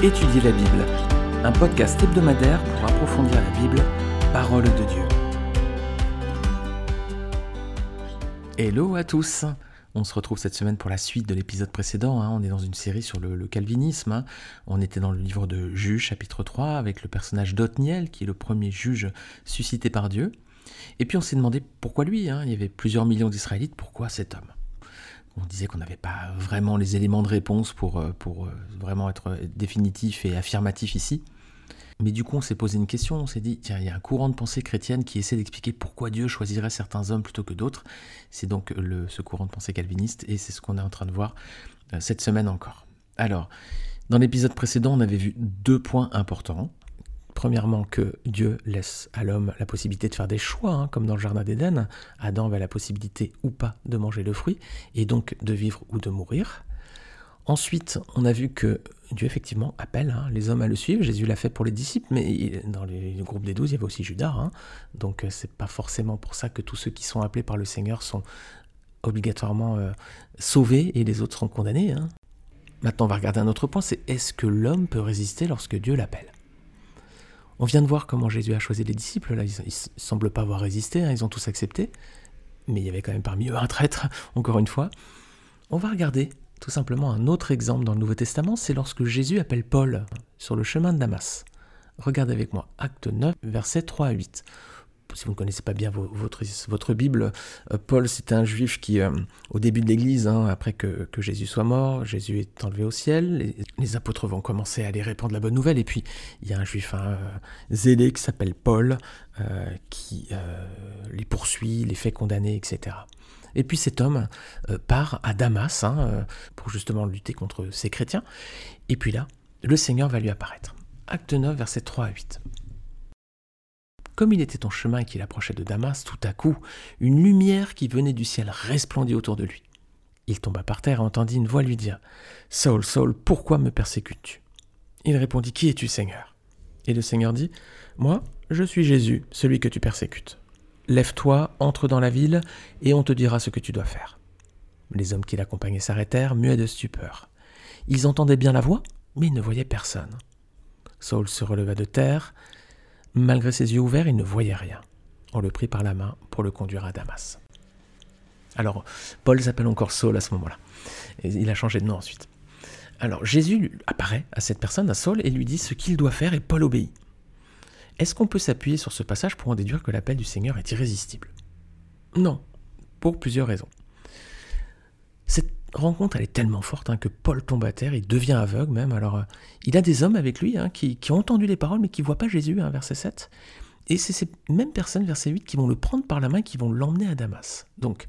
Étudier la Bible, un podcast hebdomadaire pour approfondir la Bible, parole de Dieu. Hello à tous on se retrouve cette semaine pour la suite de l'épisode précédent. Hein. On est dans une série sur le, calvinisme. Hein. On était dans le livre de Juge, chapitre 3, avec le personnage d'Othniel, qui est le premier juge suscité par Dieu. Et puis on s'est demandé pourquoi lui. Hein. Il y avait plusieurs millions d'Israélites. Pourquoi cet homme? On disait qu'on n'avait pas vraiment les éléments de réponse pour, euh, euh, vraiment être définitif et affirmatif ici. Mais du coup, on s'est posé une question, on s'est dit, tiens, il y a un courant de pensée chrétienne qui essaie d'expliquer pourquoi Dieu choisirait certains hommes plutôt que d'autres. C'est donc le, ce courant de pensée calviniste, et c'est ce qu'on est en train de voir euh, cette semaine encore. Alors, dans l'épisode précédent, on avait vu deux points importants. Premièrement, que Dieu laisse à l'homme la possibilité de faire des choix, hein, comme dans le Jardin d'Éden. Adam avait la possibilité ou pas de manger le fruit, et donc de vivre ou de mourir. Ensuite, on a vu que Dieu effectivement appelle hein, les hommes à le suivre. Jésus l'a fait pour les disciples, mais dans les groupes des douze, il y avait aussi Judas. Hein. Donc euh, c'est pas forcément pour ça que tous ceux qui sont appelés par le Seigneur sont obligatoirement euh, sauvés et les autres sont condamnés. Maintenant, on va regarder un autre point, c'est est-ce que l'homme peut résister lorsque Dieu l'appelle? On vient de voir comment Jésus a choisi les disciples. Là, ils ne semblent pas avoir résisté, hein, ils ont tous accepté. Mais il y avait quand même parmi eux un traître, encore une fois. On va regarder tout simplement un autre exemple dans le Nouveau Testament, c'est lorsque Jésus appelle Paul sur le chemin de Damas. Regardez avec moi, acte 9, versets 3 à 8 si vous ne connaissez pas bien votre, Bible, euh, Paul, c'est un juif qui, euh, au début de l'Église, hein, après que, Jésus soit mort, Jésus est enlevé au ciel, les, apôtres vont commencer à aller répandre la bonne nouvelle, et puis il y a un juif hein, zélé qui s'appelle Paul, euh, qui les poursuit, les fait condamner, etc. Et puis cet homme part à Damas hein, pour justement lutter contre ces chrétiens, et puis là, le Seigneur va lui apparaître. Acte 9, versets 3 à 8. Comme il était en chemin et qu'il approchait de Damas, tout à coup, une lumière qui venait du ciel resplendit autour de lui. Il tomba par terre et entendit une voix lui dire Saul, Saul, pourquoi me persécutes-tu? Il répondit Qui es-tu, Seigneur? Et le Seigneur dit Moi, je suis Jésus, celui que tu persécutes. Lève-toi, entre dans la ville, et on te dira ce que tu dois faire. Les hommes qui l'accompagnaient s'arrêtèrent, muets de stupeur. Ils entendaient bien la voix, mais ils ne voyaient personne. Saul se releva de terre, Malgré ses yeux ouverts, il ne voyait rien. On le prit par la main pour le conduire à Damas. Alors, Paul s'appelle encore Saul à ce moment-là. Il a changé de nom ensuite. Alors, Jésus apparaît à cette personne, à Saul, et lui dit ce qu'il doit faire, et Paul obéit. Est-ce qu'on peut s'appuyer sur ce passage pour en déduire que l'appel du Seigneur est irrésistible? Non, pour plusieurs raisons. Rencontre, elle est tellement forte hein, que Paul tombe à terre, il devient aveugle même. Alors, euh, il a des hommes avec lui hein, qui, ont entendu les paroles, mais qui ne voient pas Jésus, hein, verset 7. Et c'est ces mêmes personnes, verset 8, qui vont le prendre par la main, qui vont l'emmener à Damas. Donc,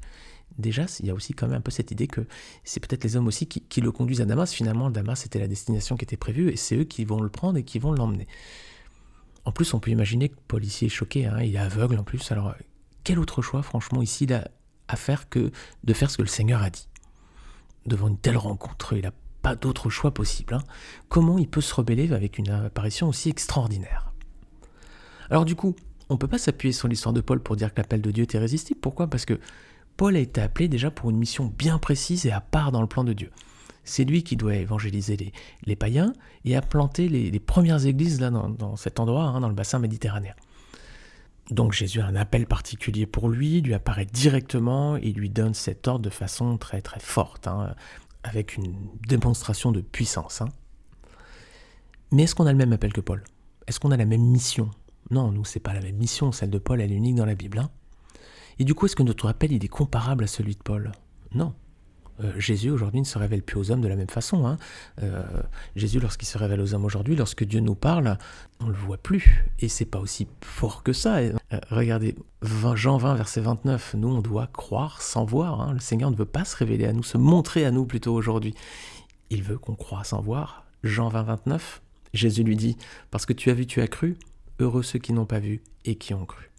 déjà, il y a aussi quand même un peu cette idée que c'est peut-être les hommes aussi qui, le conduisent à Damas. Finalement, Damas était la destination qui était prévue, et c'est eux qui vont le prendre et qui vont l'emmener. En plus, on peut imaginer que Paul ici est choqué, il est aveugle en plus. Alors, quel autre choix, franchement, ici, il à faire que de faire ce que le Seigneur a dit? Devant une telle rencontre, il n'a pas d'autre choix possible. Hein. Comment il peut se rebeller avec une apparition aussi extraordinaire? Alors du coup, on ne peut pas s'appuyer sur l'histoire de Paul pour dire que l'appel de Dieu est irrésistible. Pourquoi? Parce que Paul a été appelé déjà pour une mission bien précise et à part dans le plan de Dieu. C'est lui qui doit évangéliser les, païens et a planté les, premières églises là dans, cet endroit, hein, dans le bassin méditerranéen. Donc Jésus a un appel particulier pour lui, lui apparaît directement et lui donne cet ordre de façon très très forte, hein, avec une démonstration de puissance. Hein. Mais est-ce qu'on a le même appel que Paul? Est-ce qu'on a la même mission? Non, nous, c'est pas la même mission, celle de Paul, elle est unique dans la Bible. Hein. et du coup, est-ce que notre appel, il est comparable à celui de Paul? Non. Euh, Jésus aujourd'hui ne se révèle plus aux hommes de la même façon. Hein. Euh, Jésus, lorsqu'il se révèle aux hommes aujourd'hui, lorsque Dieu nous parle, on le voit plus. Et c'est pas aussi fort que ça. Euh, regardez, Jean 20, verset 29, nous on doit croire sans voir. Hein. Le Seigneur ne veut pas se révéler à nous, se montrer à nous plutôt aujourd'hui. Il veut qu'on croie sans voir. Jean 20, 29, Jésus lui dit, parce que tu as vu, tu as cru, heureux ceux qui n'ont pas vu et qui ont cru.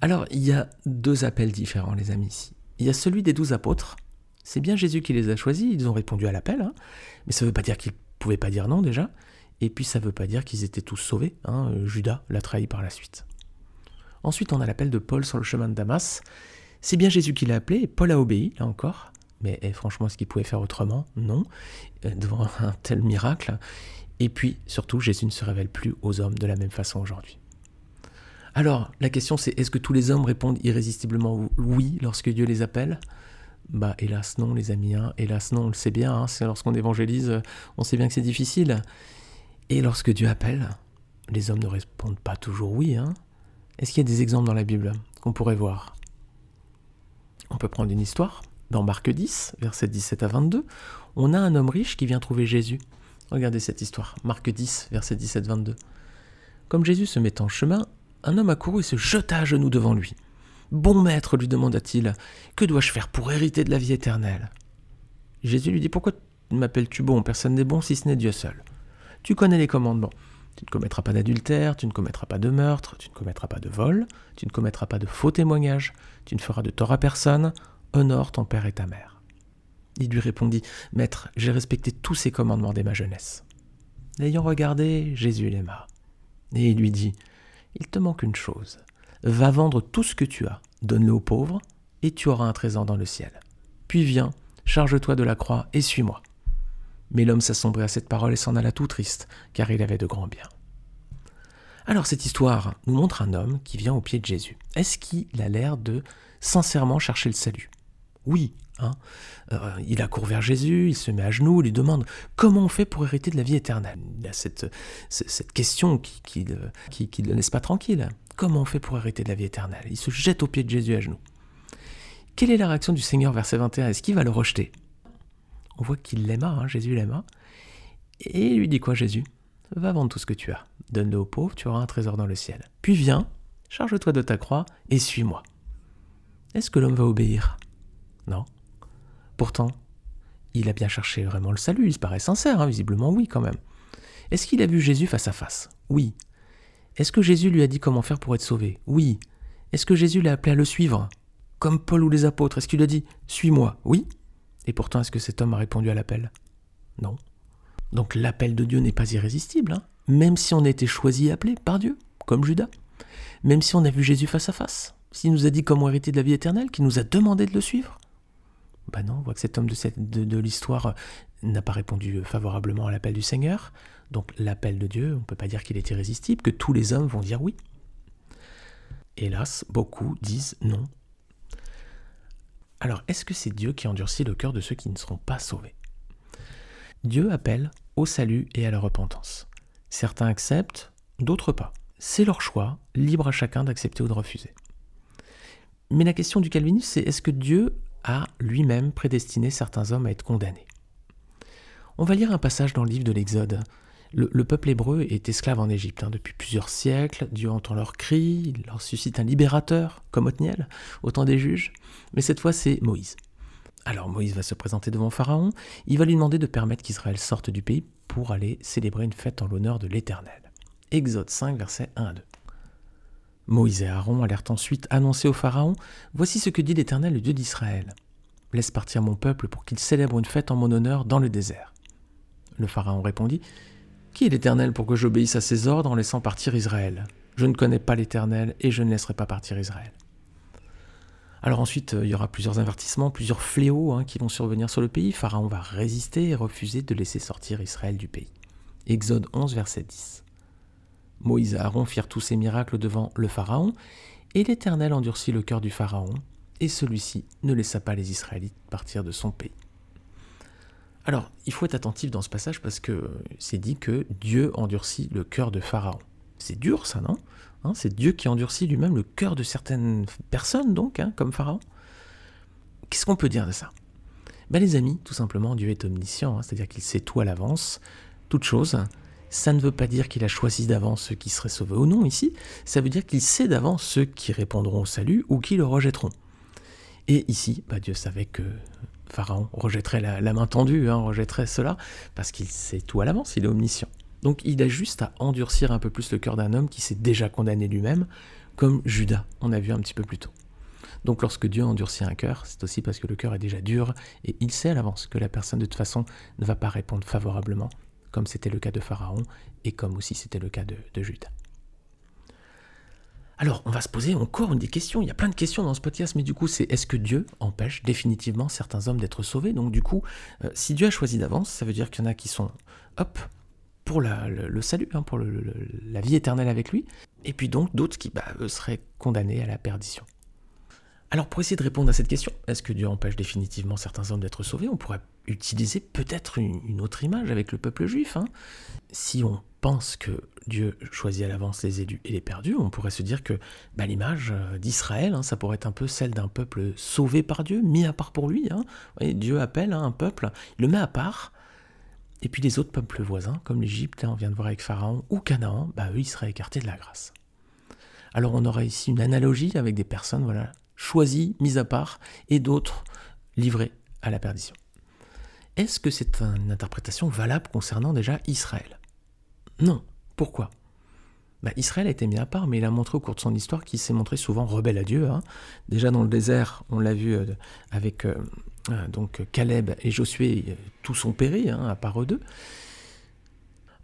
Alors, il y a deux appels différents, les amis, ici. Il y a celui des douze apôtres, c'est bien Jésus qui les a choisis, ils ont répondu à l'appel, hein. mais ça ne veut pas dire qu'ils ne pouvaient pas dire non déjà, et puis ça ne veut pas dire qu'ils étaient tous sauvés, hein. Judas l'a trahi par la suite. Ensuite, on a l'appel de Paul sur le chemin de Damas. C'est bien Jésus qui l'a appelé, et Paul a obéi, là encore, Mais eh, franchement, est-ce qu'il pouvait faire autrement? Non. Euh, devant un tel miracle. Et puis, surtout, Jésus ne se révèle plus aux hommes de la même façon aujourd'hui. Alors, la question c'est est-ce que tous les hommes répondent irrésistiblement oui lorsque Dieu les appelle? Bah, hélas non, les amis. Hein. Hélas non, on le sait bien. Hein. C'est lorsqu'on évangélise, on sait bien que c'est difficile. Et lorsque Dieu appelle, les hommes ne répondent pas toujours oui. Hein. Est-ce qu'il y a des exemples dans la Bible qu'on pourrait voir? On peut prendre une histoire. Dans Marc 10, versets 17 à 22, on a un homme riche qui vient trouver Jésus. Regardez cette histoire. Marc 10, versets 17-22. Comme Jésus se met en chemin, un homme accourut et se jeta à genoux devant lui. Bon maître, lui demanda-t-il, que dois-je faire pour hériter de la vie éternelle? Jésus lui dit Pourquoi m'appelles-tu bon? Personne n'est bon si ce n'est Dieu seul. Tu connais les commandements. Tu ne commettras pas d'adultère, tu ne commettras pas de meurtre, tu ne commettras pas de vol, tu ne commettras pas de faux témoignages, tu ne feras de tort à personne, honore ton père et ta mère. Il lui répondit Maître, j'ai respecté tous ces commandements dès ma jeunesse. L'ayant regardé, Jésus l'aima. Et il lui dit Il te manque une chose. Va vendre tout ce que tu as, donne-le aux pauvres, et tu auras un trésor dans le ciel. Puis viens, charge-toi de la croix et suis-moi. Mais l'homme s'assombrit à cette parole et s'en alla tout triste, car il avait de grands biens. Alors cette histoire nous montre un homme qui vient au pied de Jésus. Est-ce qu'il a l'air de sincèrement chercher le salut? Oui. Hein euh, il accourt vers Jésus, il se met à genoux, il lui demande comment on fait pour hériter de la vie éternelle. Il a cette, cette question qui ne qui, qui, le laisse pas tranquille. Comment on fait pour hériter de la vie éternelle? Il se jette au pied de Jésus à genoux. Quelle est la réaction du Seigneur verset 21 Est-ce qu'il va le rejeter? On voit qu'il l'aima, hein, Jésus l'aima. Et il lui dit quoi Jésus? Va vendre tout ce que tu as, donne-le aux pauvres, tu auras un trésor dans le ciel. Puis viens, charge-toi de ta croix et suis-moi. Est-ce que l'homme va obéir? Non. Pourtant, il a bien cherché vraiment le salut, il se paraît sincère, hein, visiblement oui quand même. Est-ce qu'il a vu Jésus face à face? Oui. Est-ce que Jésus lui a dit comment faire pour être sauvé? Oui. Est-ce que Jésus l'a appelé à le suivre? Comme Paul ou les apôtres, est-ce qu'il a dit Suis-moi? Oui. Et pourtant, est-ce que cet homme a répondu à l'appel? Non. Donc l'appel de Dieu n'est pas irrésistible, hein. même si on a été choisi et appelé par Dieu, comme Judas, même si on a vu Jésus face à face, s'il nous a dit comment hériter de la vie éternelle, qu'il nous a demandé de le suivre. Ben non, on voit que cet homme de, de l'histoire n'a pas répondu favorablement à l'appel du Seigneur. Donc l'appel de Dieu, on ne peut pas dire qu'il est irrésistible, que tous les hommes vont dire oui. Hélas, beaucoup disent non. Alors, est-ce que c'est Dieu qui endurcit le cœur de ceux qui ne seront pas sauvés? Dieu appelle au salut et à la repentance. Certains acceptent, d'autres pas. C'est leur choix, libre à chacun d'accepter ou de refuser. Mais la question du calvinisme, c'est est-ce que Dieu a lui-même prédestiné certains hommes à être condamnés On va lire un passage dans le livre de l'Exode, le, peuple hébreu est esclave en Égypte hein, depuis plusieurs siècles. Dieu entend leurs cris, il leur suscite un libérateur, comme Othniel, au temps des juges. Mais cette fois, c'est Moïse. Alors Moïse va se présenter devant Pharaon. Il va lui demander de permettre qu'Israël sorte du pays pour aller célébrer une fête en l'honneur de l'Éternel. Exode 5, versets 1 à 2. Moïse et Aaron allèrent ensuite annoncer au Pharaon Voici ce que dit l'Éternel, le Dieu d'Israël. Laisse partir mon peuple pour qu'il célèbre une fête en mon honneur dans le désert. Le Pharaon répondit qui est l'Éternel pour que j'obéisse à ses ordres en laissant partir Israël? Je ne connais pas l'Éternel et je ne laisserai pas partir Israël. Alors ensuite, euh, il y aura plusieurs avertissements, plusieurs fléaux hein, qui vont survenir sur le pays. Pharaon va résister et refuser de laisser sortir Israël du pays. Exode 11, verset 10. Moïse et Aaron firent tous ces miracles devant le Pharaon, et l'Éternel endurcit le cœur du Pharaon, et celui-ci ne laissa pas les Israélites partir de son pays. Alors, il faut être attentif dans ce passage parce que c'est dit que Dieu endurcit le cœur de Pharaon. C'est dur ça, non? Hein, C'est Dieu qui endurcit lui-même le cœur de certaines personnes, donc, hein, comme Pharaon. Qu'est-ce qu'on peut dire de ça? Ben, Les amis, tout simplement, Dieu est omniscient, hein, c'est-à-dire qu'il sait tout à l'avance, toute chose. Ça ne veut pas dire qu'il a choisi d'avance ceux qui seraient sauvés ou non ici, ça veut dire qu'il sait d'avance ceux qui répondront au salut ou qui le rejetteront. Et ici, bah, Dieu savait que Pharaon rejetterait la, main tendue, hein, rejetterait cela, parce qu'il sait tout à l'avance, il est omniscient. Donc il a juste à endurcir un peu plus le cœur d'un homme qui s'est déjà condamné lui-même, comme Judas, on a vu un petit peu plus tôt. Donc lorsque Dieu endurcit un cœur, c'est aussi parce que le cœur est déjà dur, et il sait à l'avance que la personne de toute façon ne va pas répondre favorablement, comme c'était le cas de Pharaon, et comme aussi c'était le cas de, de Judas. Alors, on va se poser encore une des questions. Il y a plein de questions dans ce podcast, mais du coup, c'est est-ce que Dieu empêche définitivement certains hommes d'être sauvés? Donc, du coup, euh, si Dieu a choisi d'avance, ça veut dire qu'il y en a qui sont, hop, pour le, salut, hein, pour la vie éternelle avec lui, et puis donc d'autres qui bah, seraient condamnés à la perdition. Alors pour essayer de répondre à cette question, est-ce que Dieu empêche définitivement certains hommes d'être sauvés? On pourrait utiliser peut-être une, autre image avec le peuple juif. Hein. Si on pense que Dieu choisit à l'avance les élus et les perdus, on pourrait se dire que bah, l'image euh, d'Israël, hein, ça pourrait être un peu celle d'un peuple sauvé par Dieu, mis à part pour lui. Hein. Dieu appelle un peuple, il le met à part, et puis les autres peuples voisins, comme l'Égypte, on vient de voir avec Pharaon, ou Canaan, bah, eux, ils seraient écartés de la grâce. Alors on aurait ici une analogie avec des personnes voilà, choisies, mises à part, et d'autres livrées à la perdition. Est-ce que c'est une interprétation valable concernant déjà Israël? Non. Pourquoi? Bah, Israël a été mis à part, mais il a montré au cours de son histoire qu'il s'est montré souvent rebelle à Dieu. Hein. Déjà dans le désert, on l'a vu euh, avec euh, euh, donc Caleb et Josué, tous sont péri, hein, à part eux deux.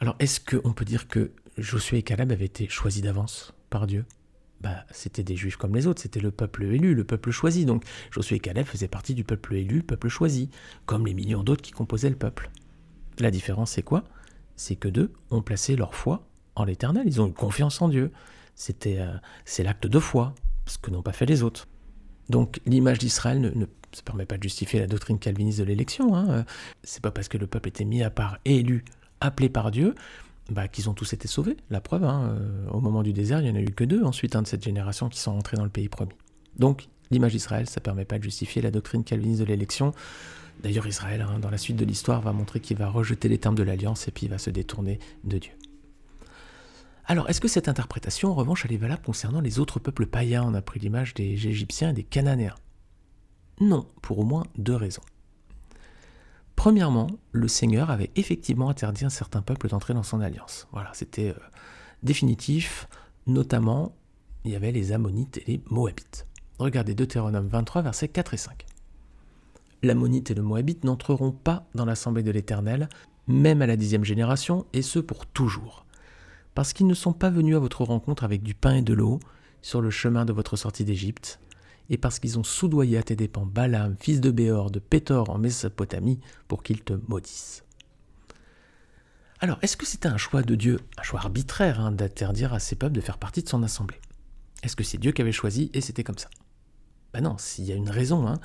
Alors est-ce qu'on peut dire que Josué et Caleb avaient été choisis d'avance par Dieu? Bah, c'était des juifs comme les autres, c'était le peuple élu, le peuple choisi. Donc Josué et Caleb faisaient partie du peuple élu, peuple choisi, comme les millions d'autres qui composaient le peuple. La différence, c'est quoi? C'est que deux ont placé leur foi en l'éternel, ils ont eu confiance en Dieu. C'était, euh, c'est l'acte de foi, ce que n'ont pas fait les autres. Donc l'image d'Israël ne, permet pas de justifier la doctrine calviniste de l'élection. Hein. C'est pas parce que le peuple était mis à part et élu, appelé par Dieu, bah, qu'ils ont tous été sauvés. La preuve, hein, euh, au moment du désert, il n'y en a eu que deux ensuite hein, de cette génération qui sont rentrés dans le pays promis. Donc, l'image d'Israël, ça ne permet pas de justifier la doctrine calviniste de l'élection. D'ailleurs, Israël, hein, dans la suite de l'histoire, va montrer qu'il va rejeter les termes de l'alliance et puis il va se détourner de Dieu. Alors, est-ce que cette interprétation, en revanche, elle est valable concernant les autres peuples païens? On a pris l'image des Égyptiens et des Cananéens. Non, pour au moins deux raisons. Premièrement, le Seigneur avait effectivement interdit à certains peuples d'entrer dans son alliance. Voilà, c'était euh, définitif. Notamment, il y avait les Ammonites et les Moabites. Regardez Deutéronome 23, versets 4 et 5. L'Ammonite et le Moabite n'entreront pas dans l'assemblée de l'Éternel, même à la dixième génération, et ce pour toujours. Parce qu'ils ne sont pas venus à votre rencontre avec du pain et de l'eau sur le chemin de votre sortie d'Égypte, et parce qu'ils ont soudoyé à tes dépens Balaam, fils de Béor, de Pétor en Mésopotamie, pour qu'ils te maudissent. Alors, est-ce que c'était un choix de Dieu, un choix arbitraire, hein, d'interdire à ces peuples de faire partie de son assemblée? Est-ce que c'est Dieu qui avait choisi et c'était comme ça? Ben non, s'il y a une raison, hein,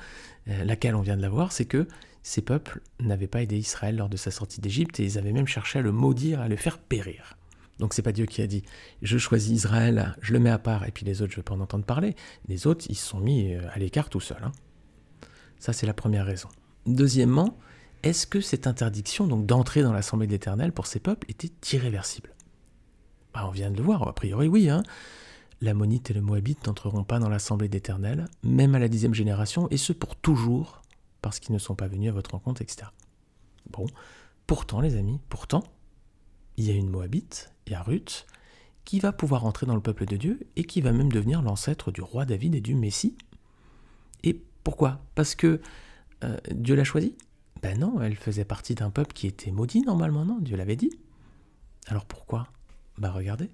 euh, laquelle on vient de la voir, c'est que ces peuples n'avaient pas aidé Israël lors de sa sortie d'Égypte et ils avaient même cherché à le maudire, à le faire périr. Donc c'est pas Dieu qui a dit je choisis Israël, je le mets à part et puis les autres je vais pas en entendre parler. Les autres ils se sont mis euh, à l'écart tout seuls. Hein. Ça c'est la première raison. Deuxièmement, est-ce que cette interdiction donc d'entrer dans l'assemblée de l'Éternel pour ces peuples était irréversible? Bah, On vient de le voir, a priori oui. Hein. L'Ammonite et le Moabite n'entreront pas dans l'assemblée d'Éternel, même à la dixième génération, et ce pour toujours, parce qu'ils ne sont pas venus à votre rencontre, etc. Bon, pourtant les amis, pourtant, il y a une Moabite, il y a Ruth, qui va pouvoir entrer dans le peuple de Dieu et qui va même devenir l'ancêtre du roi David et du Messie. Et pourquoi? Parce que euh, Dieu l'a choisi Ben non, elle faisait partie d'un peuple qui était maudit normalement, non? Dieu l'avait dit. Alors pourquoi? Ben regardez,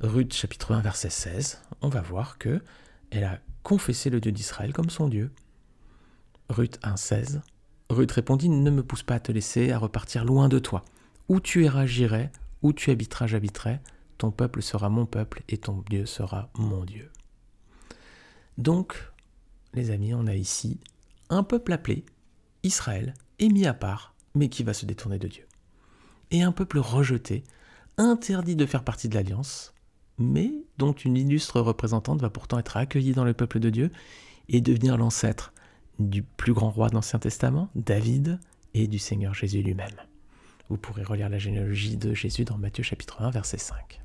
Ruth chapitre 1 verset 16, on va voir que elle a confessé le Dieu d'Israël comme son Dieu. Ruth 1 16, Ruth répondit Ne me pousse pas à te laisser, à repartir loin de toi. Où tu iras, j'irai, où tu habiteras, j'habiterai, ton peuple sera mon peuple et ton Dieu sera mon Dieu. Donc, les amis, on a ici un peuple appelé Israël et mis à part, mais qui va se détourner de Dieu. Et un peuple rejeté, interdit de faire partie de l'alliance, mais dont une illustre représentante va pourtant être accueillie dans le peuple de Dieu et devenir l'ancêtre du plus grand roi de l'Ancien Testament, David, et du Seigneur Jésus lui-même. Vous pourrez relire la généalogie de Jésus dans Matthieu chapitre 1, verset 5.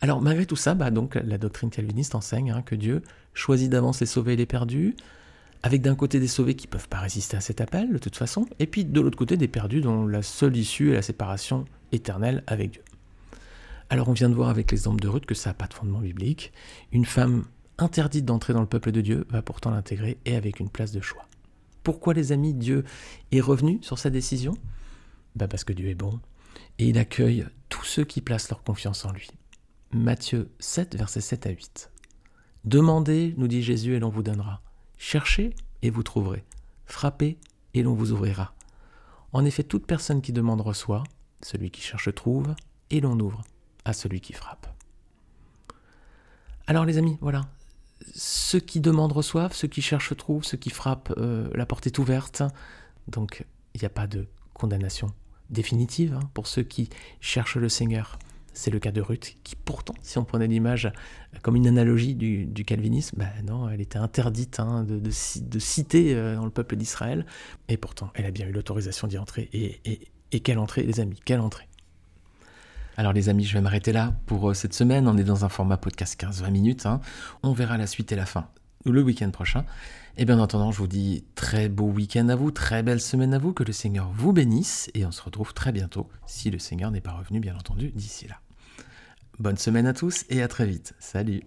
Alors malgré tout ça, bah, donc, la doctrine calviniste enseigne hein, que Dieu choisit d'avance les sauvés et les perdus, avec d'un côté des sauvés qui ne peuvent pas résister à cet appel de toute façon, et puis de l'autre côté des perdus dont la seule issue est la séparation éternelle avec Dieu. Alors on vient de voir avec l'exemple de Ruth que ça n'a pas de fondement biblique. Une femme interdite d'entrer dans le peuple de Dieu va pourtant l'intégrer et avec une place de choix. Pourquoi les amis Dieu est revenu sur sa décision? Bah, parce que Dieu est bon, et il accueille tous ceux qui placent leur confiance en lui. Matthieu 7, versets 7 à 8. Demandez, nous dit Jésus, et l'on vous donnera. Cherchez, et vous trouverez. Frappez, et l'on vous ouvrira. En effet, toute personne qui demande reçoit, celui qui cherche trouve, et l'on ouvre à celui qui frappe. Alors les amis, voilà, ceux qui demandent reçoivent, ceux qui cherchent trouvent, ceux qui frappent, euh, la porte est ouverte. Donc il n'y a pas de condamnation définitive hein, pour ceux qui cherchent le Seigneur. C'est le cas de Ruth, qui pourtant, si on prenait l'image comme une analogie du, calvinisme, ben non, elle était interdite hein, de, citer euh, dans le peuple d'Israël, et pourtant, elle a bien eu l'autorisation d'y entrer. Et, et quelle entrée, les amis, quelle entrée? Alors les amis, je vais m'arrêter là pour euh, cette semaine. On est dans un format podcast 15-20 minutes. Hein. On verra la suite et la fin le week-end prochain. Et bien en attendant, je vous dis très beau week-end à vous, très belle semaine à vous, que le Seigneur vous bénisse et on se retrouve très bientôt, si le Seigneur n'est pas revenu bien entendu d'ici là. Bonne semaine à tous et à très vite. Salut